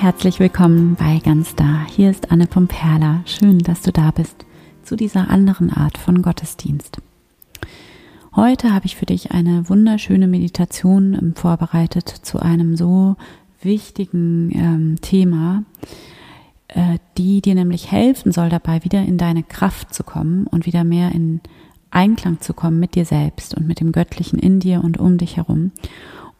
Herzlich willkommen bei Ganz Da. Hier ist Anne Pomperla. Schön, dass du da bist zu dieser anderen Art von Gottesdienst. Heute habe ich für dich eine wunderschöne Meditation ähm, vorbereitet zu einem so wichtigen ähm, Thema, äh, die dir nämlich helfen soll, dabei wieder in deine Kraft zu kommen und wieder mehr in Einklang zu kommen mit dir selbst und mit dem Göttlichen in dir und um dich herum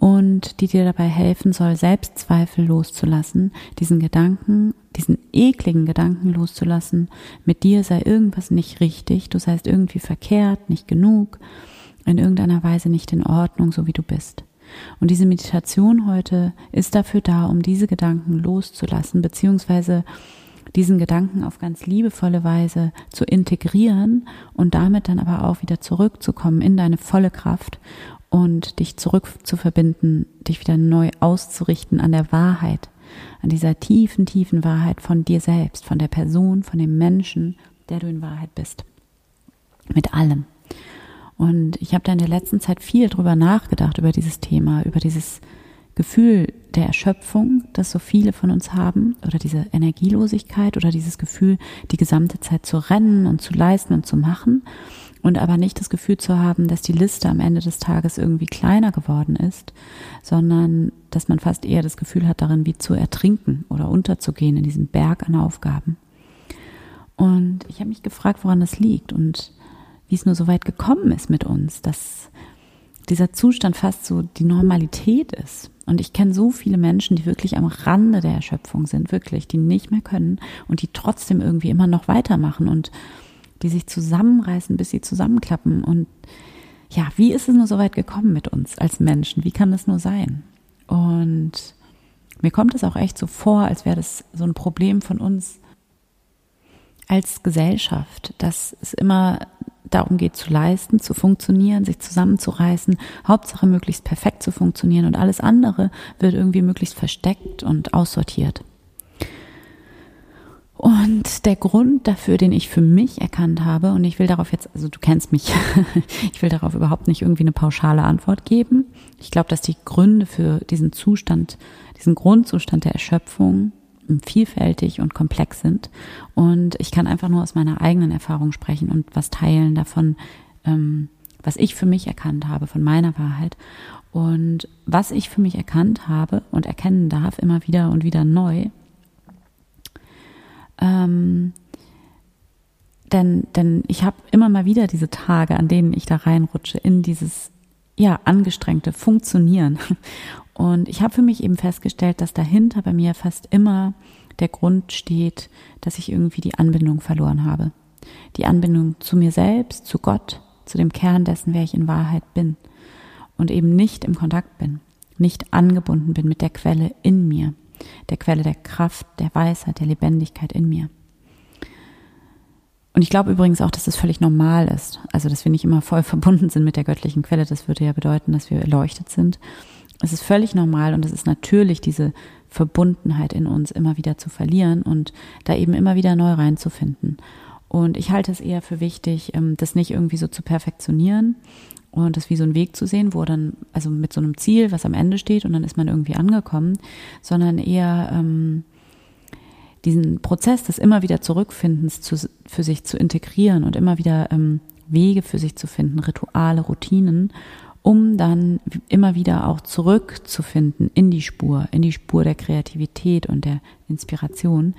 und die dir dabei helfen soll, Selbstzweifel loszulassen, diesen Gedanken, diesen ekligen Gedanken loszulassen, mit dir sei irgendwas nicht richtig, du seist irgendwie verkehrt, nicht genug, in irgendeiner Weise nicht in Ordnung, so wie du bist. Und diese Meditation heute ist dafür da, um diese Gedanken loszulassen, beziehungsweise diesen Gedanken auf ganz liebevolle Weise zu integrieren und damit dann aber auch wieder zurückzukommen in deine volle Kraft und dich zurück zu verbinden, dich wieder neu auszurichten an der Wahrheit, an dieser tiefen, tiefen Wahrheit von dir selbst, von der Person, von dem Menschen, der du in Wahrheit bist. Mit allem. Und ich habe da in der letzten Zeit viel drüber nachgedacht, über dieses Thema, über dieses Gefühl der Erschöpfung, das so viele von uns haben, oder diese Energielosigkeit oder dieses Gefühl, die gesamte Zeit zu rennen und zu leisten und zu machen und aber nicht das Gefühl zu haben, dass die Liste am Ende des Tages irgendwie kleiner geworden ist, sondern dass man fast eher das Gefühl hat, darin wie zu ertrinken oder unterzugehen in diesem Berg an Aufgaben. Und ich habe mich gefragt, woran das liegt und wie es nur so weit gekommen ist mit uns, dass dieser Zustand fast so die Normalität ist. Und ich kenne so viele Menschen, die wirklich am Rande der Erschöpfung sind, wirklich, die nicht mehr können und die trotzdem irgendwie immer noch weitermachen und die sich zusammenreißen, bis sie zusammenklappen. Und ja, wie ist es nur so weit gekommen mit uns als Menschen? Wie kann das nur sein? Und mir kommt es auch echt so vor, als wäre das so ein Problem von uns als Gesellschaft, dass es immer darum geht zu leisten, zu funktionieren, sich zusammenzureißen, Hauptsache möglichst perfekt zu funktionieren und alles andere wird irgendwie möglichst versteckt und aussortiert. Und der Grund dafür, den ich für mich erkannt habe, und ich will darauf jetzt, also du kennst mich, ich will darauf überhaupt nicht irgendwie eine pauschale Antwort geben. Ich glaube, dass die Gründe für diesen Zustand, diesen Grundzustand der Erschöpfung vielfältig und komplex sind. Und ich kann einfach nur aus meiner eigenen Erfahrung sprechen und was teilen davon, ähm, was ich für mich erkannt habe, von meiner Wahrheit. Und was ich für mich erkannt habe und erkennen darf, immer wieder und wieder neu, ähm, denn, denn ich habe immer mal wieder diese Tage, an denen ich da reinrutsche in dieses ja angestrengte Funktionieren. Und ich habe für mich eben festgestellt, dass dahinter bei mir fast immer der Grund steht, dass ich irgendwie die Anbindung verloren habe. Die Anbindung zu mir selbst, zu Gott, zu dem Kern dessen, wer ich in Wahrheit bin. Und eben nicht im Kontakt bin, nicht angebunden bin mit der Quelle in mir der Quelle der Kraft, der Weisheit, der Lebendigkeit in mir. Und ich glaube übrigens auch, dass das völlig normal ist. Also, dass wir nicht immer voll verbunden sind mit der göttlichen Quelle. Das würde ja bedeuten, dass wir erleuchtet sind. Es ist völlig normal und es ist natürlich, diese Verbundenheit in uns immer wieder zu verlieren und da eben immer wieder neu reinzufinden. Und ich halte es eher für wichtig, ähm, das nicht irgendwie so zu perfektionieren und das wie so ein Weg zu sehen, wo dann, also mit so einem Ziel, was am Ende steht und dann ist man irgendwie angekommen, sondern eher ähm, diesen Prozess des immer wieder Zurückfindens zu, für sich zu integrieren und immer wieder ähm, Wege für sich zu finden, Rituale, Routinen, um dann immer wieder auch zurückzufinden in die Spur, in die Spur der Kreativität und der Inspiration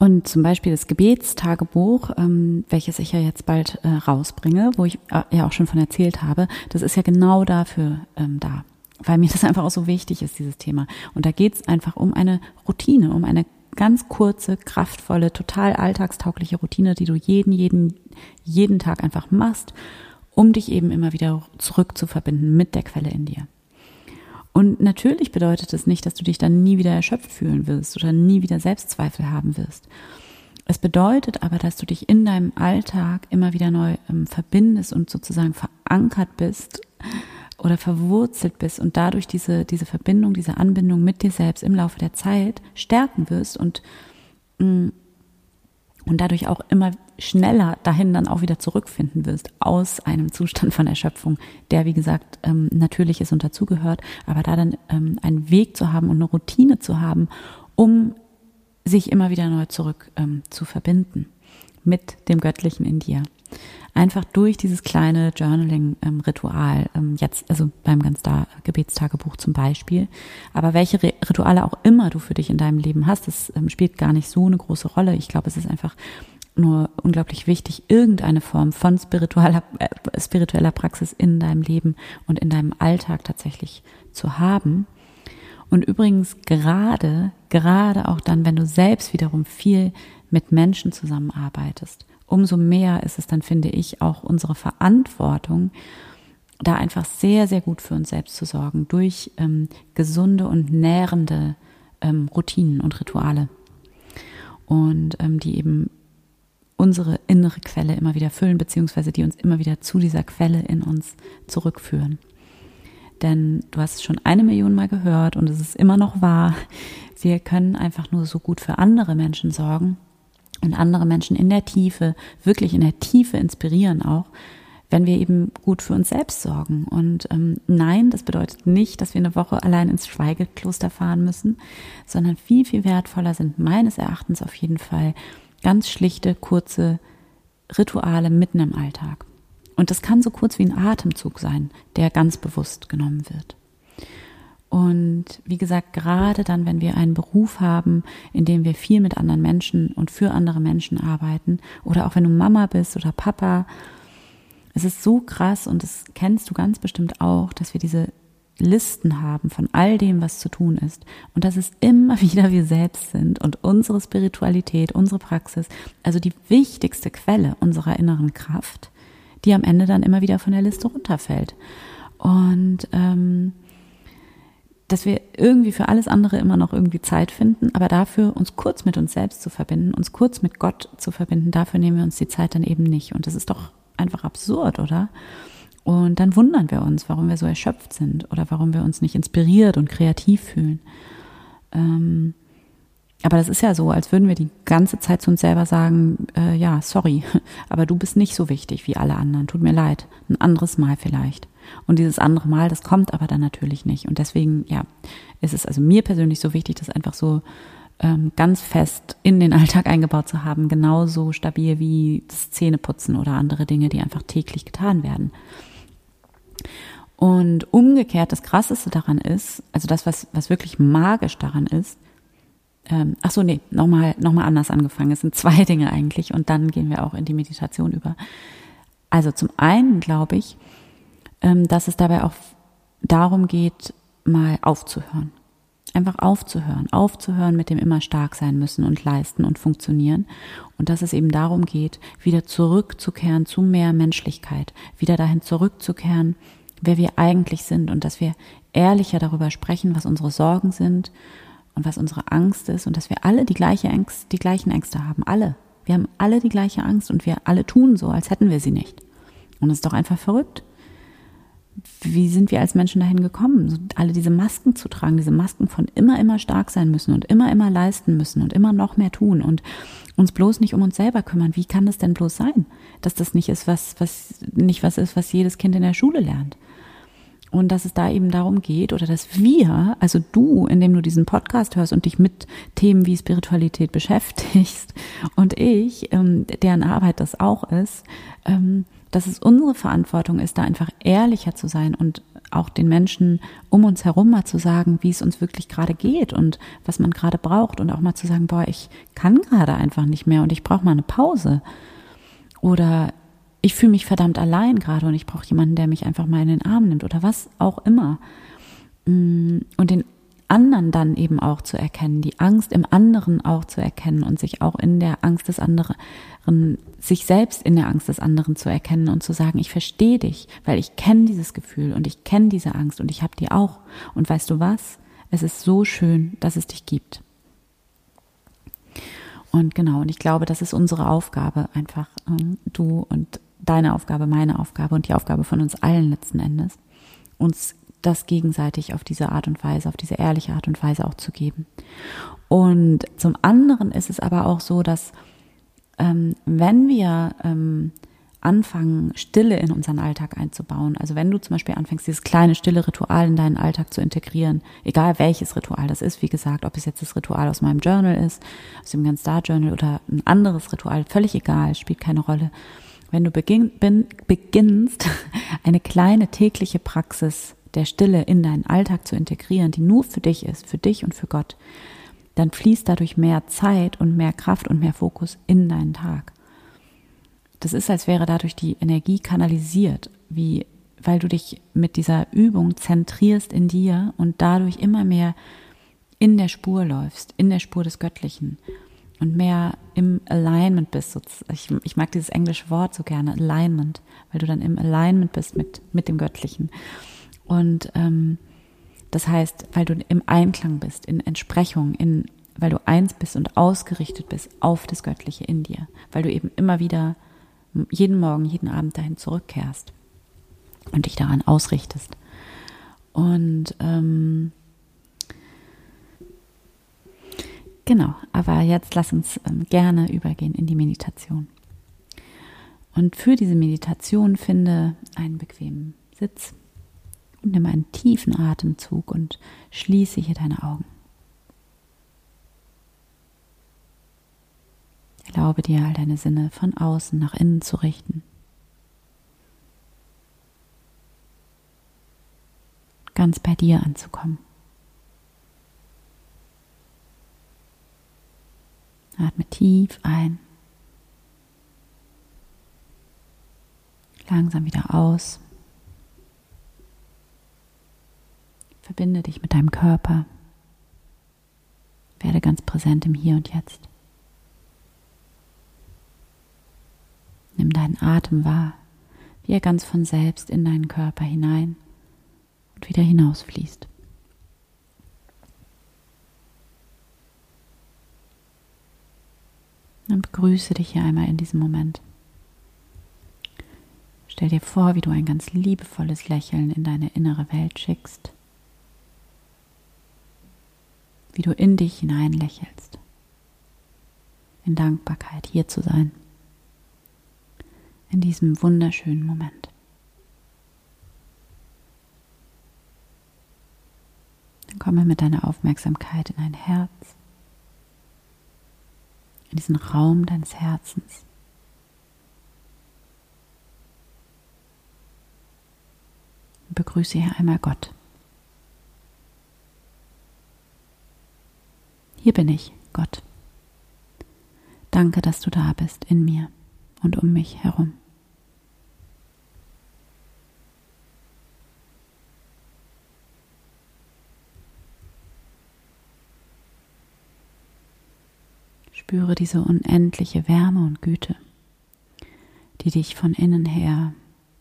und zum Beispiel das Gebetstagebuch, ähm, welches ich ja jetzt bald äh, rausbringe, wo ich äh, ja auch schon von erzählt habe, das ist ja genau dafür ähm, da, weil mir das einfach auch so wichtig ist, dieses Thema. Und da geht es einfach um eine Routine, um eine ganz kurze, kraftvolle, total alltagstaugliche Routine, die du jeden, jeden, jeden Tag einfach machst, um dich eben immer wieder zurück zu verbinden mit der Quelle in dir. Und natürlich bedeutet es nicht, dass du dich dann nie wieder erschöpft fühlen wirst oder nie wieder Selbstzweifel haben wirst. Es bedeutet aber, dass du dich in deinem Alltag immer wieder neu ähm, verbindest und sozusagen verankert bist oder verwurzelt bist und dadurch diese, diese Verbindung, diese Anbindung mit dir selbst im Laufe der Zeit stärken wirst und, mm, und dadurch auch immer schneller dahin dann auch wieder zurückfinden wirst aus einem Zustand von Erschöpfung, der wie gesagt ähm, natürlich ist und dazugehört, aber da dann ähm, einen Weg zu haben und eine Routine zu haben, um sich immer wieder neu zurück ähm, zu verbinden mit dem Göttlichen in dir. Einfach durch dieses kleine Journaling-Ritual, ähm, jetzt, also beim ganz da Gebetstagebuch zum Beispiel. Aber welche Rituale auch immer du für dich in deinem Leben hast, das ähm, spielt gar nicht so eine große Rolle. Ich glaube, es ist einfach nur unglaublich wichtig, irgendeine Form von spiritueller, äh, spiritueller Praxis in deinem Leben und in deinem Alltag tatsächlich zu haben. Und übrigens gerade, gerade auch dann, wenn du selbst wiederum viel mit Menschen zusammenarbeitest, umso mehr ist es dann, finde ich, auch unsere Verantwortung, da einfach sehr, sehr gut für uns selbst zu sorgen, durch ähm, gesunde und nährende ähm, Routinen und Rituale. Und ähm, die eben unsere innere Quelle immer wieder füllen, beziehungsweise die uns immer wieder zu dieser Quelle in uns zurückführen. Denn du hast es schon eine Million Mal gehört und es ist immer noch wahr. Wir können einfach nur so gut für andere Menschen sorgen, und andere Menschen in der Tiefe, wirklich in der Tiefe inspirieren auch, wenn wir eben gut für uns selbst sorgen. Und ähm, nein, das bedeutet nicht, dass wir eine Woche allein ins Schweigekloster fahren müssen, sondern viel, viel wertvoller sind meines Erachtens auf jeden Fall ganz schlichte, kurze Rituale mitten im Alltag. Und das kann so kurz wie ein Atemzug sein, der ganz bewusst genommen wird. Und wie gesagt, gerade dann, wenn wir einen Beruf haben, in dem wir viel mit anderen Menschen und für andere Menschen arbeiten, oder auch wenn du Mama bist oder Papa, es ist so krass und das kennst du ganz bestimmt auch, dass wir diese Listen haben von all dem, was zu tun ist. Und dass es immer wieder wir selbst sind und unsere Spiritualität, unsere Praxis, also die wichtigste Quelle unserer inneren Kraft, die am Ende dann immer wieder von der Liste runterfällt. Und ähm, dass wir irgendwie für alles andere immer noch irgendwie Zeit finden, aber dafür uns kurz mit uns selbst zu verbinden, uns kurz mit Gott zu verbinden, dafür nehmen wir uns die Zeit dann eben nicht. Und das ist doch einfach absurd, oder? Und dann wundern wir uns, warum wir so erschöpft sind oder warum wir uns nicht inspiriert und kreativ fühlen. Ähm, aber das ist ja so, als würden wir die ganze Zeit zu uns selber sagen, äh, ja, sorry, aber du bist nicht so wichtig wie alle anderen. Tut mir leid. Ein anderes Mal vielleicht. Und dieses andere Mal, das kommt aber dann natürlich nicht. Und deswegen, ja, ist es also mir persönlich so wichtig, das einfach so ähm, ganz fest in den Alltag eingebaut zu haben, genauso stabil wie das Zähneputzen oder andere Dinge, die einfach täglich getan werden. Und umgekehrt, das Krasseste daran ist, also das, was, was wirklich magisch daran ist, ähm, ach so, nee, nochmal noch mal anders angefangen. Es sind zwei Dinge eigentlich und dann gehen wir auch in die Meditation über. Also zum einen glaube ich, dass es dabei auch darum geht, mal aufzuhören. Einfach aufzuhören, aufzuhören mit dem immer stark sein müssen und leisten und funktionieren. Und dass es eben darum geht, wieder zurückzukehren zu mehr Menschlichkeit, wieder dahin zurückzukehren, wer wir eigentlich sind und dass wir ehrlicher darüber sprechen, was unsere Sorgen sind und was unsere Angst ist und dass wir alle die gleiche Angst, die gleichen Ängste haben. Alle. Wir haben alle die gleiche Angst und wir alle tun so, als hätten wir sie nicht. Und es ist doch einfach verrückt wie sind wir als Menschen dahin gekommen, alle diese Masken zu tragen, diese Masken von immer, immer stark sein müssen und immer, immer leisten müssen und immer noch mehr tun und uns bloß nicht um uns selber kümmern. Wie kann das denn bloß sein, dass das nicht ist, was, was, nicht was ist, was jedes Kind in der Schule lernt? Und dass es da eben darum geht, oder dass wir, also du, indem du diesen Podcast hörst und dich mit Themen wie Spiritualität beschäftigst, und ich, ähm, deren Arbeit das auch ist, ähm, dass es unsere Verantwortung ist, da einfach ehrlicher zu sein und auch den Menschen um uns herum mal zu sagen, wie es uns wirklich gerade geht und was man gerade braucht und auch mal zu sagen, boah, ich kann gerade einfach nicht mehr und ich brauche mal eine Pause. Oder ich fühle mich verdammt allein gerade und ich brauche jemanden, der mich einfach mal in den Arm nimmt oder was auch immer. Mm, und den anderen dann eben auch zu erkennen, die Angst im anderen auch zu erkennen und sich auch in der Angst des anderen, sich selbst in der Angst des anderen zu erkennen und zu sagen, ich verstehe dich, weil ich kenne dieses Gefühl und ich kenne diese Angst und ich habe die auch. Und weißt du was? Es ist so schön, dass es dich gibt. Und genau, und ich glaube, das ist unsere Aufgabe, einfach ähm, du und deine Aufgabe, meine Aufgabe und die Aufgabe von uns allen letzten Endes, uns das gegenseitig auf diese Art und Weise, auf diese ehrliche Art und Weise auch zu geben. Und zum anderen ist es aber auch so, dass ähm, wenn wir ähm, anfangen, Stille in unseren Alltag einzubauen. Also wenn du zum Beispiel anfängst, dieses kleine stille Ritual in deinen Alltag zu integrieren, egal welches Ritual das ist, wie gesagt, ob es jetzt das Ritual aus meinem Journal ist, aus dem Ganz Star Journal oder ein anderes Ritual, völlig egal, spielt keine Rolle. Wenn du beginn, bin, beginnst, eine kleine tägliche Praxis der Stille in deinen Alltag zu integrieren, die nur für dich ist, für dich und für Gott, dann fließt dadurch mehr Zeit und mehr Kraft und mehr Fokus in deinen Tag. Das ist, als wäre dadurch die Energie kanalisiert, wie, weil du dich mit dieser Übung zentrierst in dir und dadurch immer mehr in der Spur läufst, in der Spur des Göttlichen und mehr im Alignment bist. Ich, ich mag dieses englische Wort so gerne, Alignment, weil du dann im Alignment bist mit, mit dem Göttlichen. Und ähm, das heißt, weil du im Einklang bist, in Entsprechung, in, weil du eins bist und ausgerichtet bist auf das Göttliche in dir, weil du eben immer wieder jeden Morgen, jeden Abend dahin zurückkehrst und dich daran ausrichtest. Und ähm, genau, aber jetzt lass uns ähm, gerne übergehen in die Meditation. Und für diese Meditation finde einen bequemen Sitz nimm einen tiefen Atemzug und schließe hier deine Augen. Erlaube dir, all deine Sinne von außen nach innen zu richten. Ganz bei dir anzukommen. Atme tief ein. Langsam wieder aus. Verbinde dich mit deinem Körper. Werde ganz präsent im Hier und Jetzt. Nimm deinen Atem wahr, wie er ganz von selbst in deinen Körper hinein und wieder hinausfließt. Und begrüße dich hier einmal in diesem Moment. Stell dir vor, wie du ein ganz liebevolles Lächeln in deine innere Welt schickst, wie du in dich hinein lächelst, in Dankbarkeit hier zu sein in diesem wunderschönen Moment. Dann komme mit deiner Aufmerksamkeit in dein Herz, in diesen Raum deines Herzens. Begrüße hier einmal Gott. Hier bin ich, Gott. Danke, dass du da bist in mir und um mich herum. Spüre diese unendliche Wärme und Güte, die dich von innen her,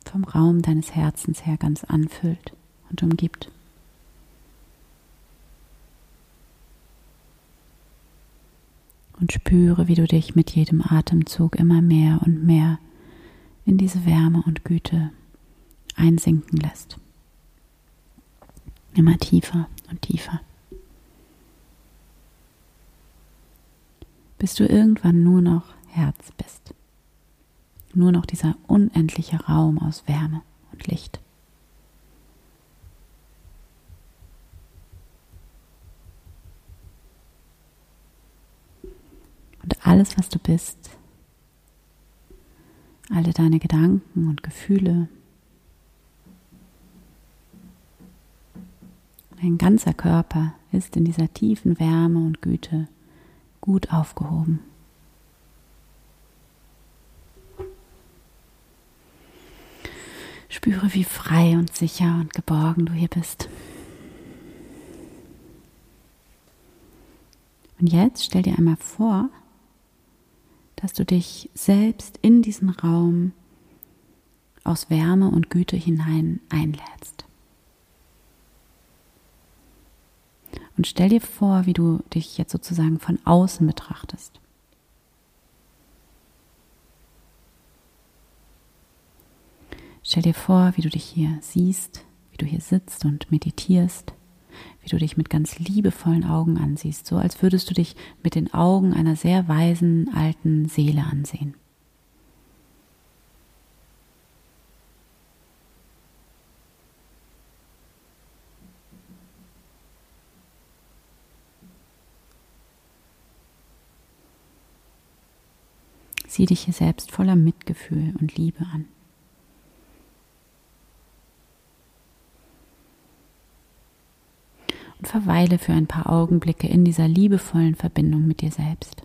vom Raum deines Herzens her ganz anfüllt und umgibt. Und spüre, wie du dich mit jedem Atemzug immer mehr und mehr in diese Wärme und Güte einsinken lässt. Immer tiefer und tiefer. bis du irgendwann nur noch Herz bist. Nur noch dieser unendliche Raum aus Wärme und Licht. Und alles, was du bist, alle deine Gedanken und Gefühle, dein ganzer Körper ist in dieser tiefen Wärme und Güte gut aufgehoben. Spüre, wie frei und sicher und geborgen du hier bist. Und jetzt stell dir einmal vor, dass du dich selbst in diesen Raum aus Wärme und Güte hinein einlädst. Und stell dir vor, wie du dich jetzt sozusagen von außen betrachtest. Stell dir vor, wie du dich hier siehst, wie du hier sitzt und meditierst wie du dich mit ganz liebevollen Augen ansiehst, so als würdest du dich mit den Augen einer sehr weisen alten Seele ansehen. Sieh dich hier selbst voller Mitgefühl und Liebe an. Verweile für ein paar Augenblicke in dieser liebevollen Verbindung mit dir selbst.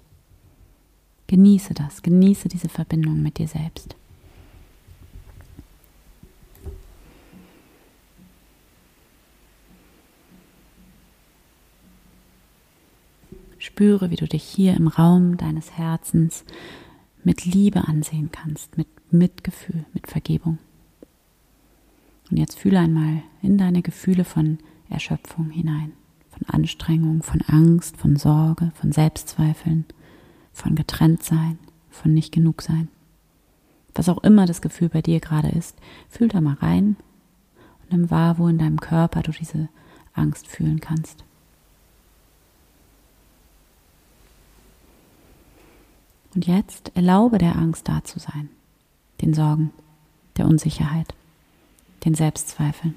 Genieße das, genieße diese Verbindung mit dir selbst. Spüre, wie du dich hier im Raum deines Herzens mit Liebe ansehen kannst, mit Mitgefühl, mit Vergebung. Und jetzt fühle einmal in deine Gefühle von Erschöpfung hinein, von Anstrengung, von Angst, von Sorge, von Selbstzweifeln, von Getrenntsein, von nicht genug sein. Was auch immer das Gefühl bei dir gerade ist, fühl da mal rein und nimm wahr, wo in deinem Körper du diese Angst fühlen kannst. Und jetzt erlaube der Angst da zu sein, den Sorgen, der Unsicherheit, den Selbstzweifeln.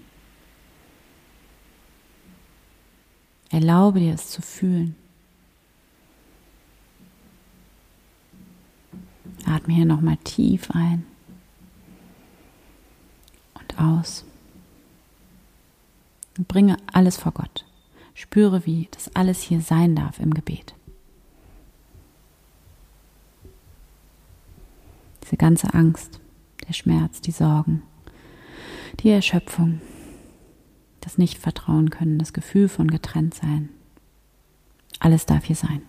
Erlaube dir es zu fühlen. Atme hier nochmal tief ein und aus. Und bringe alles vor Gott. Spüre, wie das alles hier sein darf im Gebet. Diese ganze Angst, der Schmerz, die Sorgen, die Erschöpfung, das Nicht-Vertrauen können, das Gefühl von Getrenntsein. Alles darf hier sein.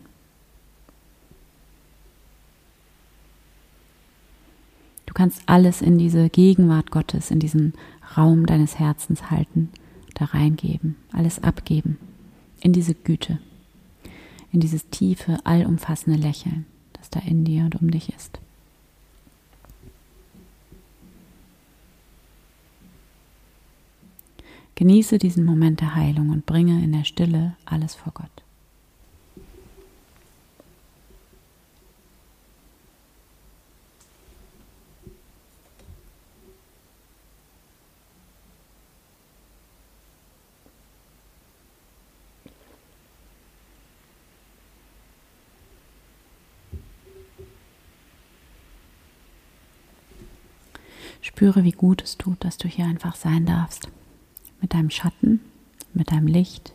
Du kannst alles in diese Gegenwart Gottes, in diesen Raum deines Herzens halten, da reingeben, alles abgeben, in diese Güte, in dieses tiefe, allumfassende Lächeln, das da in dir und um dich ist. Genieße diesen Moment der Heilung und bringe in der Stille alles vor Gott. Spüre, wie gut es tut, dass du hier einfach sein darfst mit deinem Schatten, mit deinem Licht,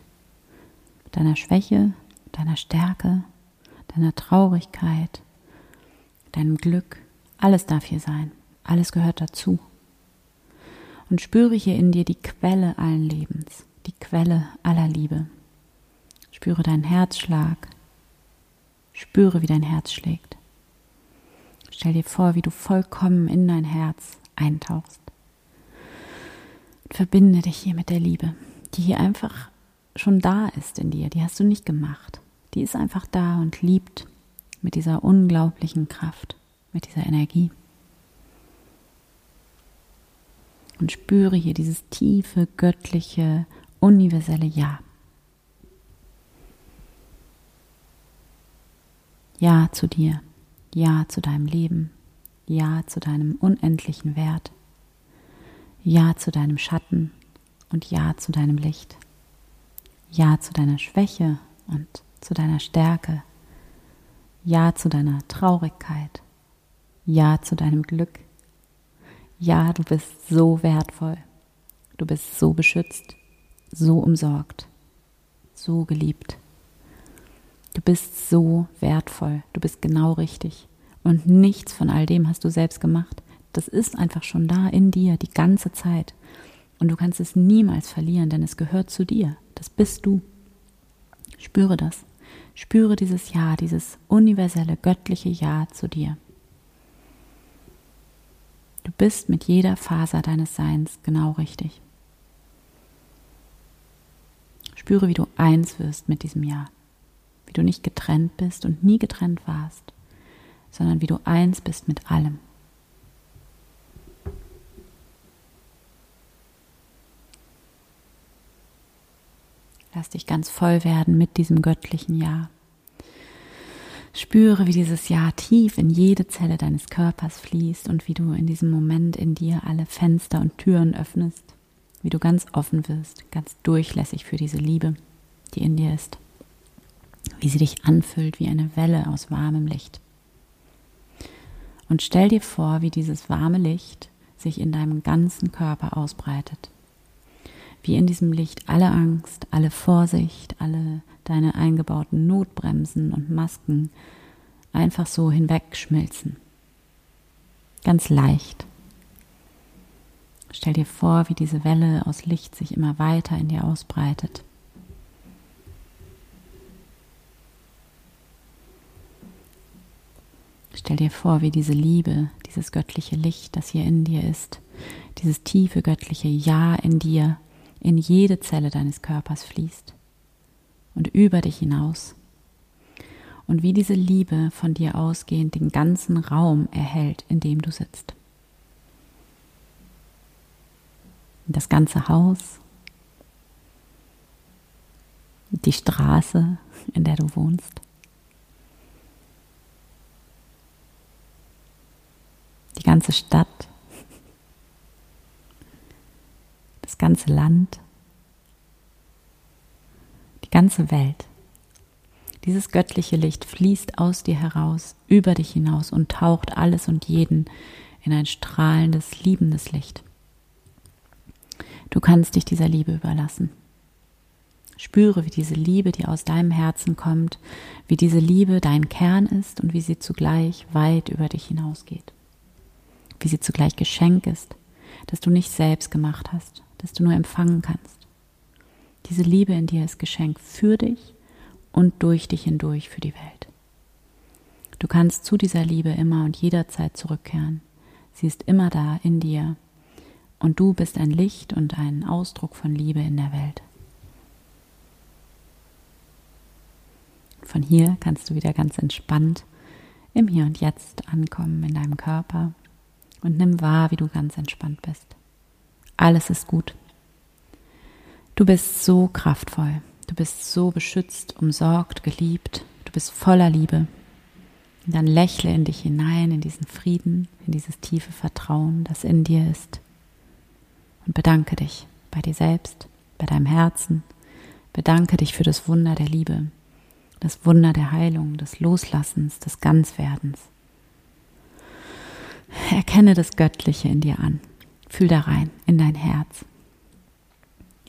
mit deiner Schwäche, deiner Stärke, deiner Traurigkeit, deinem Glück. Alles darf hier sein. Alles gehört dazu. Und spüre hier in dir die Quelle allen Lebens, die Quelle aller Liebe. Spüre deinen Herzschlag. Spüre, wie dein Herz schlägt. Stell dir vor, wie du vollkommen in dein Herz eintauchst. Verbinde dich hier mit der Liebe, die hier einfach schon da ist in dir. Die hast du nicht gemacht. Die ist einfach da und liebt mit dieser unglaublichen Kraft, mit dieser Energie. Und spüre hier dieses tiefe, göttliche, universelle Ja. Ja zu dir, Ja zu deinem Leben, Ja zu deinem unendlichen Wert. Ja zu deinem Schatten und Ja zu deinem Licht. Ja zu deiner Schwäche und zu deiner Stärke. Ja zu deiner Traurigkeit. Ja zu deinem Glück. Ja, du bist so wertvoll. Du bist so beschützt, so umsorgt, so geliebt. Du bist so wertvoll. Du bist genau richtig. Und nichts von all dem hast du selbst gemacht. Das ist einfach schon da in dir die ganze Zeit. Und du kannst es niemals verlieren, denn es gehört zu dir. Das bist du. Spüre das. Spüre dieses Ja, dieses universelle, göttliche Ja zu dir. Du bist mit jeder Faser deines Seins genau richtig. Spüre, wie du eins wirst mit diesem Ja. Wie du nicht getrennt bist und nie getrennt warst, sondern wie du eins bist mit allem. Lass dich ganz voll werden mit diesem göttlichen Ja. Spüre, wie dieses Ja tief in jede Zelle deines Körpers fließt und wie du in diesem Moment in dir alle Fenster und Türen öffnest, wie du ganz offen wirst, ganz durchlässig für diese Liebe, die in dir ist, wie sie dich anfüllt wie eine Welle aus warmem Licht. Und stell dir vor, wie dieses warme Licht sich in deinem ganzen Körper ausbreitet. Wie in diesem Licht alle Angst, alle Vorsicht, alle deine eingebauten Notbremsen und Masken einfach so hinwegschmilzen. Ganz leicht. Stell dir vor, wie diese Welle aus Licht sich immer weiter in dir ausbreitet. Stell dir vor, wie diese Liebe, dieses göttliche Licht, das hier in dir ist, dieses tiefe göttliche Ja in dir, in jede Zelle deines Körpers fließt und über dich hinaus. Und wie diese Liebe von dir ausgehend den ganzen Raum erhält, in dem du sitzt. Das ganze Haus, die Straße, in der du wohnst, die ganze Stadt, das ganze Land, die ganze Welt. Dieses göttliche Licht fließt aus dir heraus, über dich hinaus und taucht alles und jeden in ein strahlendes, liebendes Licht. Du kannst dich dieser Liebe überlassen. Spüre, wie diese Liebe, die aus deinem Herzen kommt, wie diese Liebe dein Kern ist und wie sie zugleich weit über dich hinausgeht wie sie zugleich Geschenk ist, das du nicht selbst gemacht hast, das du nur empfangen kannst. Diese Liebe in dir ist Geschenk für dich und durch dich hindurch für die Welt. Du kannst zu dieser Liebe immer und jederzeit zurückkehren. Sie ist immer da in dir und du bist ein Licht und ein Ausdruck von Liebe in der Welt. Von hier kannst du wieder ganz entspannt im Hier und Jetzt ankommen in deinem Körper und nimm wahr, wie du ganz entspannt bist. Alles ist gut. Du bist so kraftvoll. Du bist so beschützt, umsorgt, geliebt. Du bist voller Liebe. Und dann lächle in dich hinein, in diesen Frieden, in dieses tiefe Vertrauen, das in dir ist. Und bedanke dich bei dir selbst, bei deinem Herzen. Bedanke dich für das Wunder der Liebe, das Wunder der Heilung, des Loslassens, des Ganzwerdens. Erkenne das Göttliche in dir an. Fühl da rein, in dein Herz.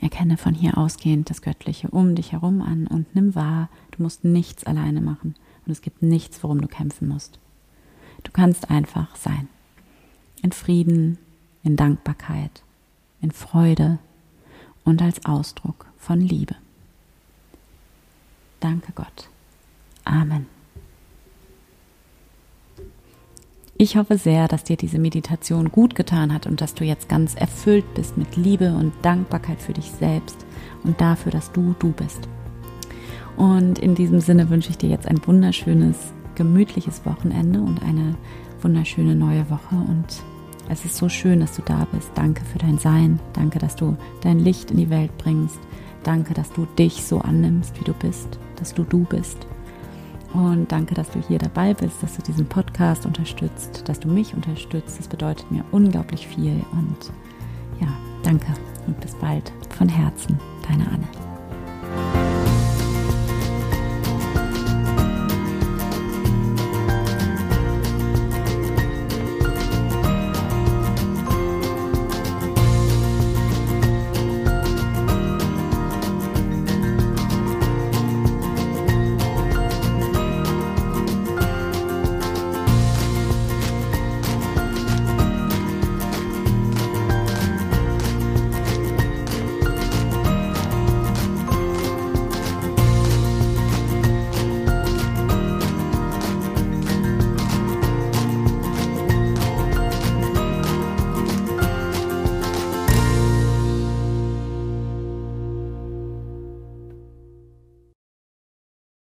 Erkenne von hier ausgehend das Göttliche um dich herum an und nimm wahr, du musst nichts alleine machen und es gibt nichts, worum du kämpfen musst. Du kannst einfach sein. In Frieden, in Dankbarkeit, in Freude und als Ausdruck von Liebe. Danke Gott. Amen. Ich hoffe sehr, dass dir diese Meditation gut getan hat und dass du jetzt ganz erfüllt bist mit Liebe und Dankbarkeit für dich selbst und dafür, dass du du bist. Und in diesem Sinne wünsche ich dir jetzt ein wunderschönes, gemütliches Wochenende und eine wunderschöne neue Woche. Und es ist so schön, dass du da bist. Danke für dein Sein. Danke, dass du dein Licht in die Welt bringst. Danke, dass du dich so annimmst, wie du bist, dass du du bist. Und danke, dass du hier dabei bist, dass du diesen Podcast unterstützt, dass du mich unterstützt. Das bedeutet mir unglaublich viel. Und ja, danke und bis bald von Herzen, deine Anne.